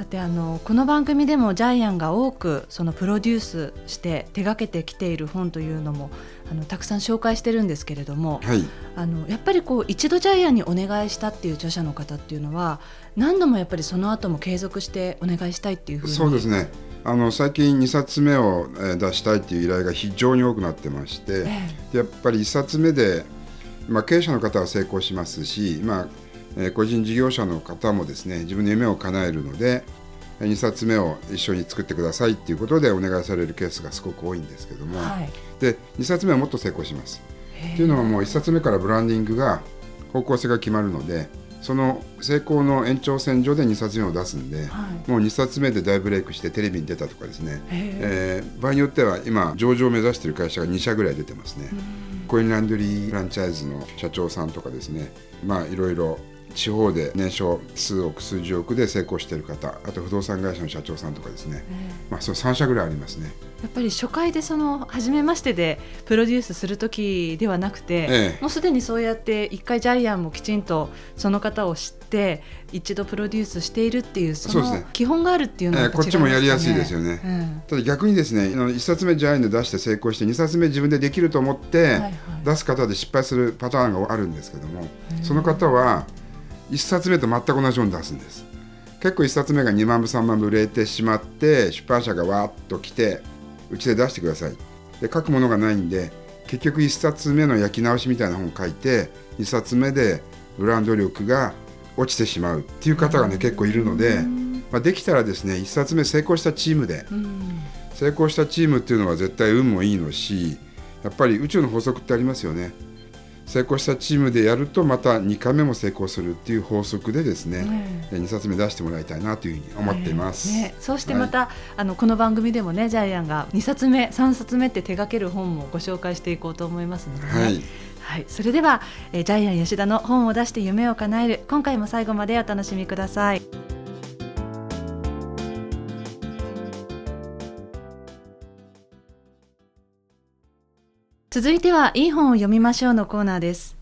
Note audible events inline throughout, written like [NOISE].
さてあのこの番組でもジャイアンが多くそのプロデュースして手がけてきている本というのもあのたくさん紹介してるんですけれども、はい、あのやっぱりこう一度ジャイアンにお願いしたっていう著者の方っていうのは何度もやっぱりその後も継続してお願いしたいっていうふうにそうですね。あの最近2冊目を出したいっていう依頼が非常に多くなってまして、ええ、やっぱり1冊目で、まあ、経営者の方は成功しますし、まあえー、個人事業者の方もですね自分の夢を叶えるので2冊目を一緒に作ってくださいっていうことでお願いされるケースがすごく多いんですけども、はい、で2冊目はもっと成功します。っていうのはもう1冊目からブランディングが方向性が決まるのでその成功の延長線上で2冊目を出すんで、はい、もう2冊目で大ブレイクしてテレビに出たとかですね、えー、場合によっては今上場を目指している会社が2社ぐらい出てますね。コインランドリーフランチャイズの社長さんとかですね。まあいろいろ地方で年商数億数十億で成功している方あと不動産会社の社長さんとかですね、まあ、その3社ぐらいありますね。やっぱり初回でその初めましてでプロデュースする時ではなくて、ええ、もうすでにそうやって一回ジャイアンもきちんとその方を知って一度プロデュースしているっていうその基本があるっていうのは、ね、こっちもやりやすいですよね、うん、ただ逆にですね1冊目ジャイアンで出して成功して2冊目自分でできると思って出す方で失敗するパターンがあるんですけども、その方は1冊目と全く同じように出すんです。結構1冊目が2万部3万部売れてしまって出版社がわーっと来てうちで出してください。で書くものがないんで結局1冊目の焼き直しみたいな本を書いて2冊目でブランド力が落ちてしまうっていう方がね結構いるので、まあ、できたらですね1冊目成功したチームで成功したチームっていうのは絶対運もいいのしやっぱり宇宙の法則ってありますよね成功したチームでやるとまた2回目も成功するっていう法則でですね、うん、2冊目出してもらいたいなというふうに思っています、ね、そうしてまた、はい、あのこの番組でもねジャイアンが2冊目3冊目って手掛ける本もご紹介していこうと思いますので、ね、はい。はい、それでは、えー、ジャイアン吉田の本を出して夢を叶える今回も最後までお楽しみください。続いてはいい本を読みましょうのコーナーです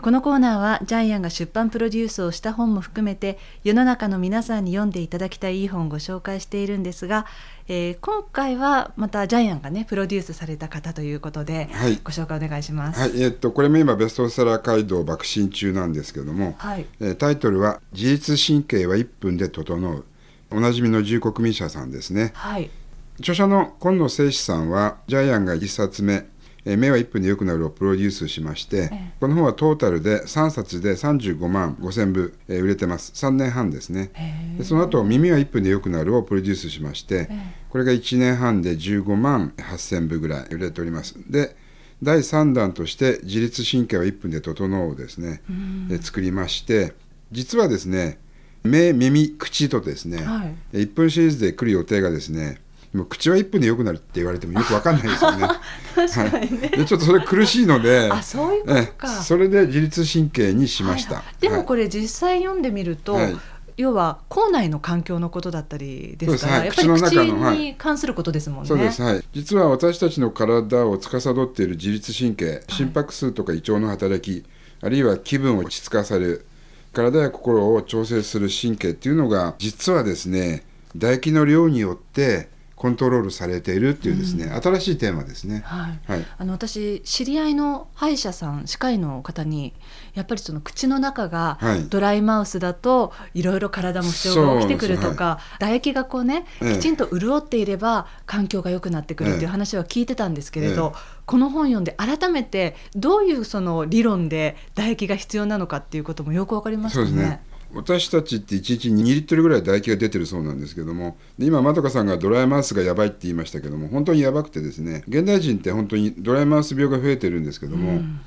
このコーナーはジャイアンが出版プロデュースをした本も含めて世の中の皆さんに読んでいただきたいいい本をご紹介しているんですが、えー、今回はまたジャイアンがねプロデュースされた方ということで、はい、ご紹介お願いします。はい、えー、っとこれも今ベストセラー街道爆心中なんですけども、はい、えー、タイトルは自律神経は1分で整うおなじみの重国民社さんですね。はい。著者の今野誠司さんはジャイアンが1冊目え目は1分で良くなるをプロデュースしまして、えこの本はトータルで3冊で35万5千部、え売れてます。3年半ですね。でその後耳は1分で良くなるをプロデュースしまして、これが1年半で15万8千部ぐらい売れております。で第3弾として自律神経は1分で整うをですね、え作りまして実はですね目耳口とですね、はい、1分シリーズで来る予定がですねもう口は1分でよくなるって言われてもよく [LAUGHS] わかんないですよね。確かにね、はい、でちょっとそれ苦しいのであそういうことか。それで自律神経にしました。はいでもこれ実際読んでみると、はい、要は口内の環境のことだったりですから、はい、やっぱり口に関することですもんね。そうです、はい、実は私たちの体を司っている自律神経心拍数とか胃腸の働き、あるいは気分を落ち着かせる体や心を調整する神経っていうのが実はですね唾液の量によってコントロールされているっていうですね、うん、新しいテーマですね。はい。はい、あの私知り合いの歯医者さん歯科医の方にやっぱりその口の中がドライマウスだといろいろ体も不調が起きてくるとか、はい、唾液がこうねきちんと潤っていれば環境が良くなってくるっていう話は聞いてたんですけれど、ええ、この本読んで改めてどういうその理論で唾液が必要なのかっていうこともよくわかりましたね。私たちって1日2リットルぐらい唾液が出てるそうなんですけども今まどかさんがドライマウスがやばいって言いましたけども本当にやばくてですね現代人って本当にドライマウス病が増えてるんですけども、うん、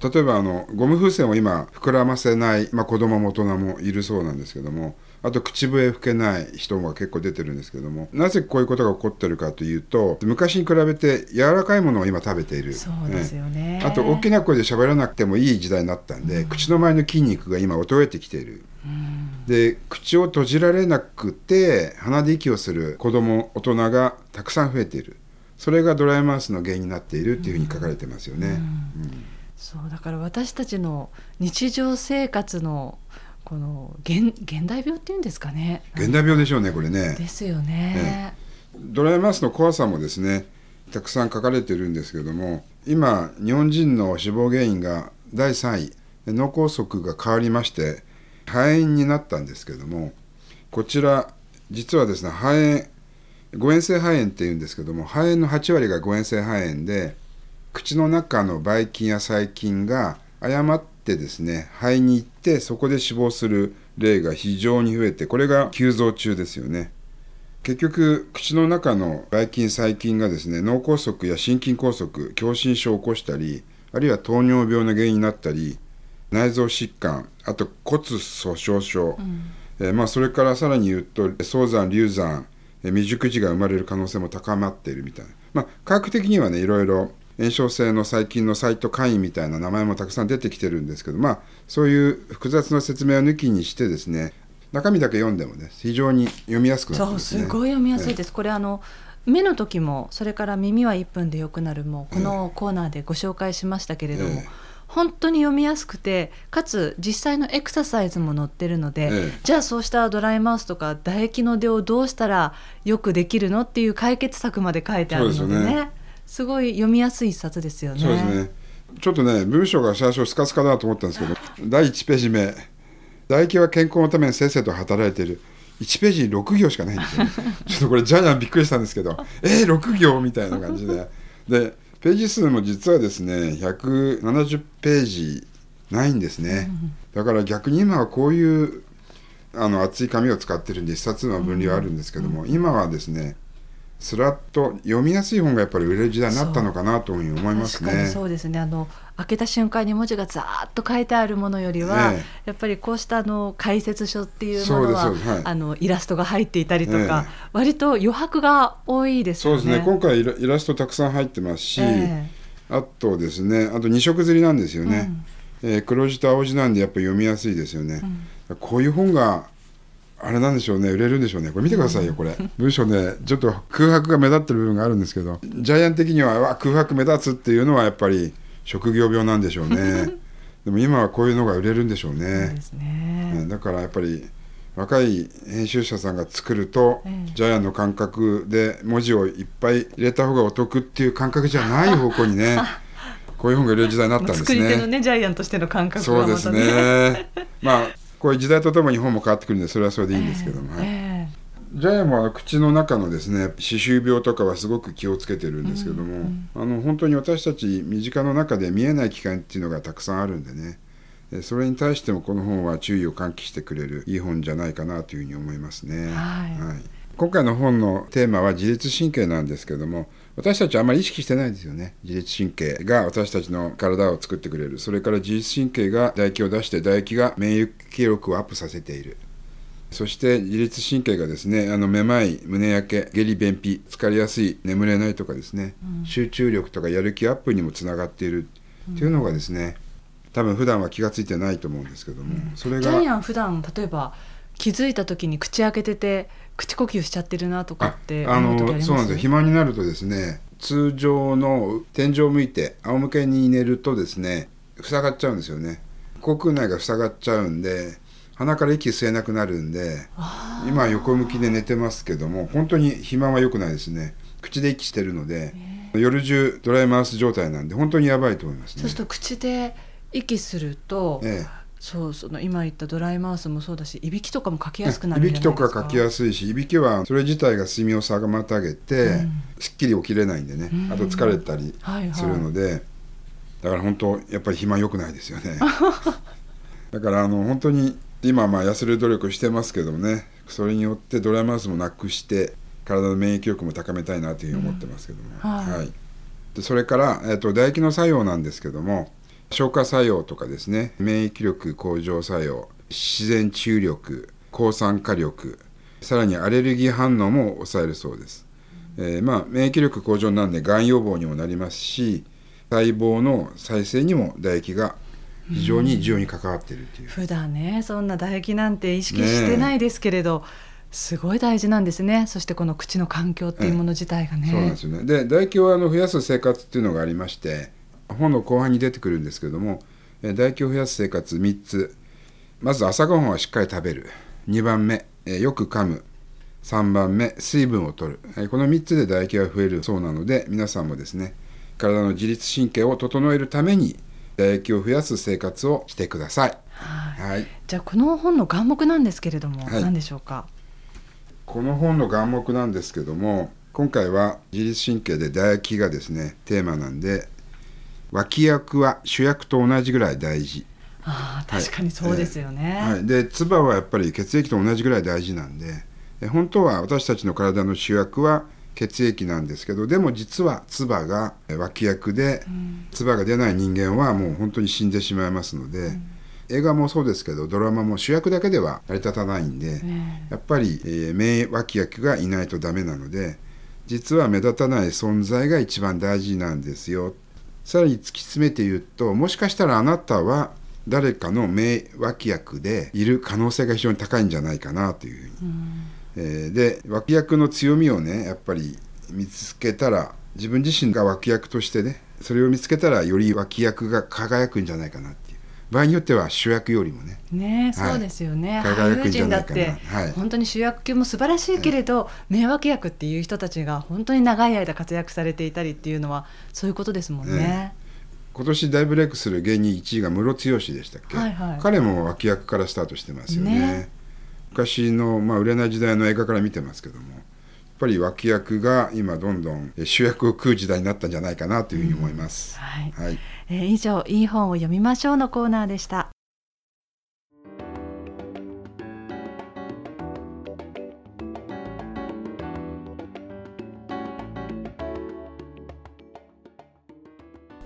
例えばあのゴム風船を今膨らませない、まあ、子供も大人もいるそうなんですけどもあと口笛吹けない人も結構出てるんですけどもなぜこういうことが起こってるかというと昔に比べて柔らかいものを今食べている。そうですよね、ね、あと大きな声で喋らなくてもいい時代になったんで、うん、口の前の筋肉が今衰えてきている、うん、で口を閉じられなくて鼻で息をする子供大人がたくさん増えている。それがドライマウスの原因になっているっていうふうに書かれてますよね、うん。そうだから私たちの日常生活のこの現現代病っていうんですかね。現代病でしょうねこれね。ですよね、ドライマウスの怖さもですねたくさん書かれてるんですけども今日本人の死亡原因が第3位。脳梗塞が変わりまして肺炎になったんですけどもこちら実はですね肺炎誤嚥性肺炎っていうんですけども肺炎の8割が誤嚥性肺炎で口の中のばい菌や細菌が誤ってですね肺に行ってそこで死亡する例が非常に増えてこれが急増中ですよね。結局口の中のばい菌細菌がですね脳梗塞や心筋梗塞狭心症を起こしたりあるいは糖尿病の原因になったり内臓疾患あと骨粗しょう症、うん、えー、まあ、それからさらに言うと早産流産未熟児が生まれる可能性も高まっているみたいな、まあ、科学的にはねいろいろ炎症性の細菌のサイトカインみたいな名前もたくさん出てきてるんですけどまあそういう複雑な説明を抜きにしてですね中身だけ読んでもね非常に読みやすくなってます、ね、そうすごい読みやすいです、これあの目の時もそれから耳は1分でよくなるもこのコーナーでご紹介しましたけれども、えー、本当に読みやすくてかつ実際のエクササイズも載ってるので、えー、じゃあそうしたドライマウスとか唾液の出をどうしたらよくできるのっていう解決策まで書いてあるのでね。すごい読みやすい一冊ですよね。そうですね。ちょっとね文章が最初スカスカだと思ったんですけど第1ページ目唾液は健康のためにせっせと働いている1ページに6行しかないんですよ、[LAUGHS] ちょっとこれジャイアンびっくりしたんですけどえー、6行みたいな感じででページ数も実はですね170ページないんですね、だから逆に今はこういうあの厚い紙を使ってるんで一冊の分離はあるんですけども、今はですねすらっと読みやすい本がやっぱり売れる時代になったのかなというふうに思いますね。そうですね。あの開けた瞬間に文字がざーっと書いてあるものよりは、ええ、やっぱりこうしたあの解説書っていうものは、はい、あのイラストが入っていたりとか、え、割と余白が多いですよね。そうですね。今回イラストたくさん入ってますし、あとですねあと二色刷りなんですよね。うん、えー、黒字と青字なんでやっぱり読みやすいですよね。うん、こういう本があれなんでしょうね売れるんでしょうね。これ見てくださいよこれ。文章ねちょっと空白が目立ってる部分があるんですけど。ジャイアン的には空白目立つっていうのはやっぱり職業病なんでしょうね。[LAUGHS] でも今はこういうのが売れるんでしょうね。ね。だからやっぱり若い編集者さんが作ると、ええ、ジャイアンの感覚で文字をいっぱい入れた方がお得っていう感覚じゃない方向にね [LAUGHS] こういう本が売れる時代になったんですね。作り手のねジャイアンとしての感覚は、ね、そうですね。まあこういう時代とともに本も変わってくるんでそれはそれでいいんですけども、えー、ジャイアンは口の中のですね歯周病とかはすごく気をつけてるんですけども、うん、あの本当に私たち身近の中で見えない機会っていうのがたくさんあるんでね。それに対してもこの本は注意を喚起してくれるいい本じゃないかなというふうに思いますね。はい、はい。今回の本のテーマは自律神経なんですけども私たちはあまり意識してないですよね。自律神経が私たちの体を作ってくれる。それから自律神経が唾液を出して唾液が免疫力をアップさせている。そして自律神経がですねあのめまい胸焼け下痢便秘疲れやすい眠れないとかですね、うん、集中力とかやる気アップにもつながっている。っていうのがですね、多分普段は気が付いてないと思うんですけども、うん、それがジャイアン普段例えば気づいた時に口開けてて口呼吸しちゃってるなとかってあのそうなんです肥満になるとですね通常の天井を向いて仰向けに寝るとですね塞がっちゃうんですよね。口腔内が塞がっちゃうんで鼻から息吸えなくなるんで今横向きで寝てますけども本当に肥満は良くないですね。口で息してるので夜中ドライマウス状態なんで本当にやばいと思いますね。そうすると口で息すると、ええそうその今言ったドライマウスもそうだしいびきとかもかきやすくなるいびきとかかきやすいしいびきはそれ自体が睡眠を妨げて、うん、すっきり起きれないんでね、うん、あと疲れたりするので、はいはい、だから本当やっぱり肥満良くないですよね。[LAUGHS] だからあの本当に今まあ痩せる努力してますけどもねそれによってドライマウスもなくして体の免疫力も高めたいなというふうに思ってますけども、うん、はい、はい、でそれから、えーと唾液の作用なんですけども消化作用とかですね免疫力向上作用自然治癒力抗酸化力さらにアレルギー反応も抑えるそうです、えー、まあ免疫力向上なんでがん予防にもなりますし細胞の再生にも唾液が非常に重要に関わっているという、うん、普段ねそんな唾液なんて意識してないですけれど、ね、すごい大事なんですね。そしてこの口の環境っていうもの自体がね、そうなんですよね。で唾液をあの増やす生活っていうのがありまして本の後半に出てくるんですけれども唾液を増やす生活3つ。まず朝ごはんはしっかり食べる。2番目よく噛む。3番目水分を取る。この3つで唾液が増えるそうなので皆さんもですね体の自律神経を整えるために唾液を増やす生活をしてください。はい、じゃあこの本の眼目なんですけれども、はい、何でしょうか？この本の眼目なんですけども今回は自律神経で唾液がですねテーマなんで脇役は主役と同じぐらい大事。あ確かにそうですよね、はい、で唾はやっぱり血液と同じぐらい大事なんで。本当は私たちの体の主役は血液なんですけどでも実は唾が脇役で、うん、唾が出ない人間はもう本当に死んでしまいますので、うん、映画もそうですけどドラマも主役だけでは成り立たないんで、やっぱり、えー、名脇役がいないとダメなので実は目立たない存在が一番大事なんですよさらに突き詰めて言うともしかしたらあなたは誰かの名脇役でいる可能性が非常に高いんじゃないかなというふうに。うんえー、で脇役の強みをねやっぱり見つけたら自分自身が脇役としてねそれを見つけたらより脇役が輝くんじゃないかなって場合によっては主役よりもね。ね、はい、そうですよね。輝くんじゃないかな、はい、本当に主役級も素晴らしいけれど、はい、名脇役っていう人たちが本当に長い間活躍されていたりっていうのはそういうことですもんね。ね今年大ブレイクする芸人1位がムロツヨシでしたっけ、はいはい、彼も脇役からスタートしてますよね。ね。昔の、まあ、売れない時代の映画から見てますけどもぱり脇役が今どんどん主役を食う時代になったんじゃないかなというふうに思います。うん、はい、はい、えー、以上いい本を読みましょうのコーナーでした。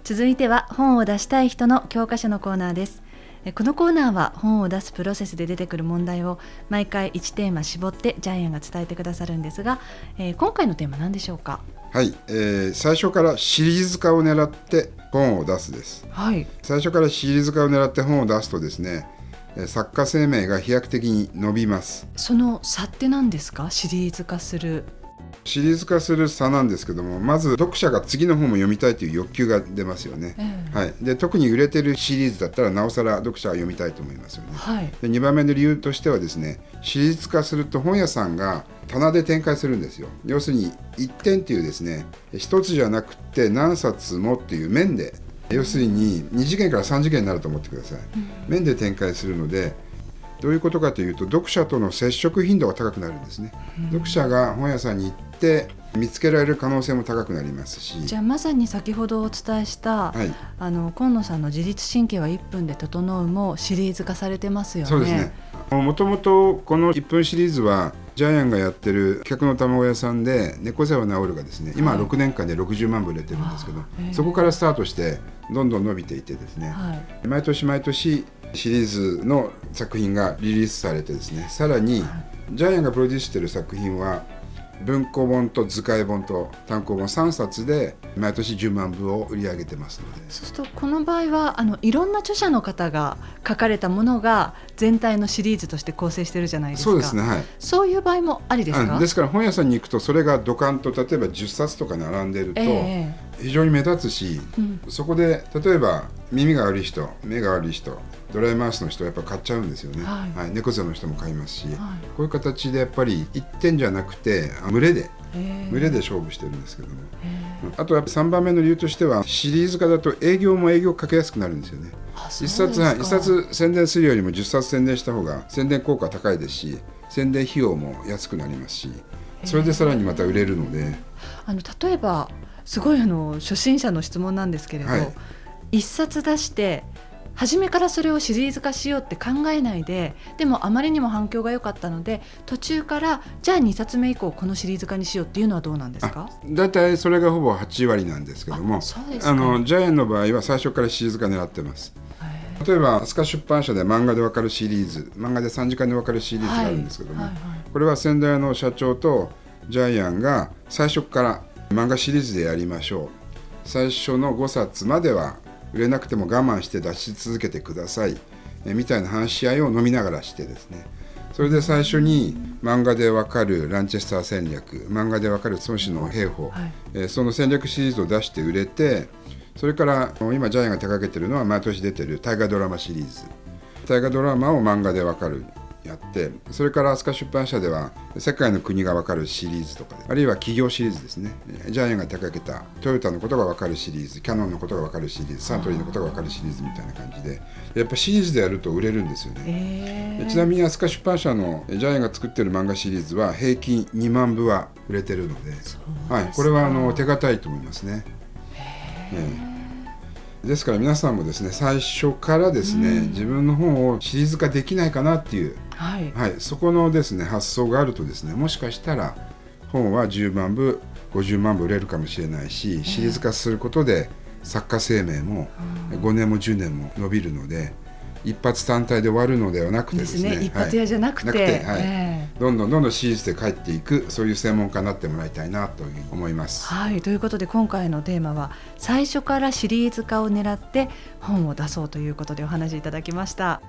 続いては本を出したい人の教科書のコーナーですこのコーナーは本を出すプロセスで出てくる問題を毎回1テーマ絞ってジャイアンが伝えてくださるんですが、えー、今回のテーマ何でしょうか？はい、えー、最初からシリーズ化を狙って本を出すです、はい、最初からシリーズ化を狙って本を出すとですね作家生命が飛躍的に伸びます。その差って何ですか？シリーズ化するシリーズ化する差なんですけどもまず読者が次の本も読みたいという欲求が出ますよね、えー、はい、で特に売れてるシリーズだったらなおさら読者は読みたいと思いますよね、はい、で2番目の理由としてはですねシリーズ化すると本屋さんが棚で展開するんですよ。要するに1点っていうですね1つじゃなくて何冊もっていう面で要するに2次元から3次元になると思ってください、うん、面で展開するのでどういうことかというと読者との接触頻度が高くなるんですね、うん、読者が本屋さんに行って見つけられる可能性も高くなりますし。じゃあまさに先ほどお伝えした、はい、あの今野さんの自律神経は1分で整うもシリーズ化されてますよね。そうですね。もともとこの1分シリーズはジャイアンがやってる客の卵屋さんで猫背は治るがですね今6年間で60万部売れてるんですけど、はい、そこからスタートしてどんどん伸びていてですね、はい、毎年毎年シリーズの作品がリリースされてですねさらにジャイアンがプロデュースしている作品は文庫本と図解本と単行本3冊で毎年10万部を売り上げてますので。そうするとこの場合はあのいろんな著者の方が書かれたものが全体のシリーズとして構成してるじゃないですか。そうですねはい。そういう場合もありですか？ですから本屋さんに行くとそれがドカンと例えば10冊とか並んでると非常に目立つし、えーうん、そこで例えば耳が悪い人目が悪い人ドライマウスの人はやっぱ買っちゃうんですよね、はい、はい、猫背の人も買いますし、はい、こういう形でやっぱり1点じゃなくて群れで群れで勝負してるんですけども。あとは3番目の理由としてはシリーズ化だと営業も営業かけやすくなるんですよね。1冊は1冊宣伝するよりも10冊宣伝した方が宣伝効果高いですし宣伝費用も安くなりますしそれでさらにまた売れるので。あの例えばすごいあの初心者の質問なんですけれど、はい、1冊出して初めからそれをシリーズ化しようって考えないででもあまりにも反響が良かったので途中からじゃあ2冊目以降このシリーズ化にしようっていうのはどうなんですか？大体それがほぼ8割なんですけどもあのジャイアンの場合は最初からシリーズ化狙ってます。例えば飛鳥出版社で漫画でわかるシリーズ漫画で3時間でわかるシリーズがあるんですけども、はいはい。はい、これは先代の社長とジャイアンが最初から漫画シリーズでやりましょう。最初の5冊までは売れなくても我慢して出し続けてください。えみたいな話し合いを飲みながらしてですね。それで最初に漫画でわかるランチェスター戦略漫画でわかる孫子の兵法、はい、えその戦略シリーズを出して売れてそれから今ジャイアンが手掛けてるのは毎年出てる大河ドラマシリーズ。大河ドラマを漫画でわかるやってそれから飛鳥出版社では世界の国が分かるシリーズとかであるいは企業シリーズですね。ジャイアンが手掛けたトヨタのことが分かるシリーズキャノンのことが分かるシリーズサントリーのことが分かるシリーズみたいな感じでやっぱシリーズでやると売れるんですよね、えー、ちなみに飛鳥出版社のジャイアンが作ってる漫画シリーズは平均2万部は売れてるのではい、これはあの手堅いと思いますね。えーですから皆さんもですね最初からですね、うん、自分の本をシリーズ化できないかなっていう、はい、はい、そこのですね発想があるとですねもしかしたら本は10万部50万部売れるかもしれないしシリーズ化することで作家生命も5年も10年も伸びるので。一発単体で終わるのではなくてですね、ね、一発屋じゃなくて。はい、えー、どんどんどんどんシリーズで帰っていくそういう専門家になってもらいたいなという思います。はい。ということで今回のテーマは最初からシリーズ化を狙って本を出そうということでお話しいただきました。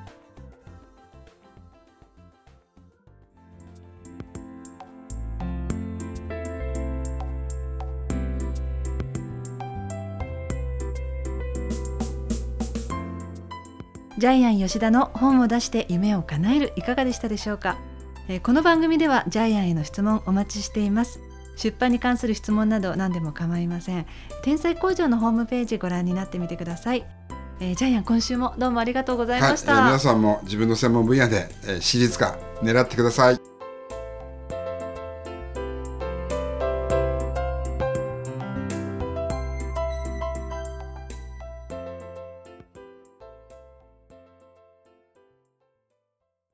ジャイアン吉田の本を出して夢を叶えるいかがでしたでしょうか、えー、この番組ではジャイアンへの質問お待ちしています。出版に関する質問など何でも構いません。天才工場のホームページご覧になってみてください、えー、ジャイアン今週もどうもありがとうございました、はい、皆さんも自分の専門分野で、えー、私立化狙ってください。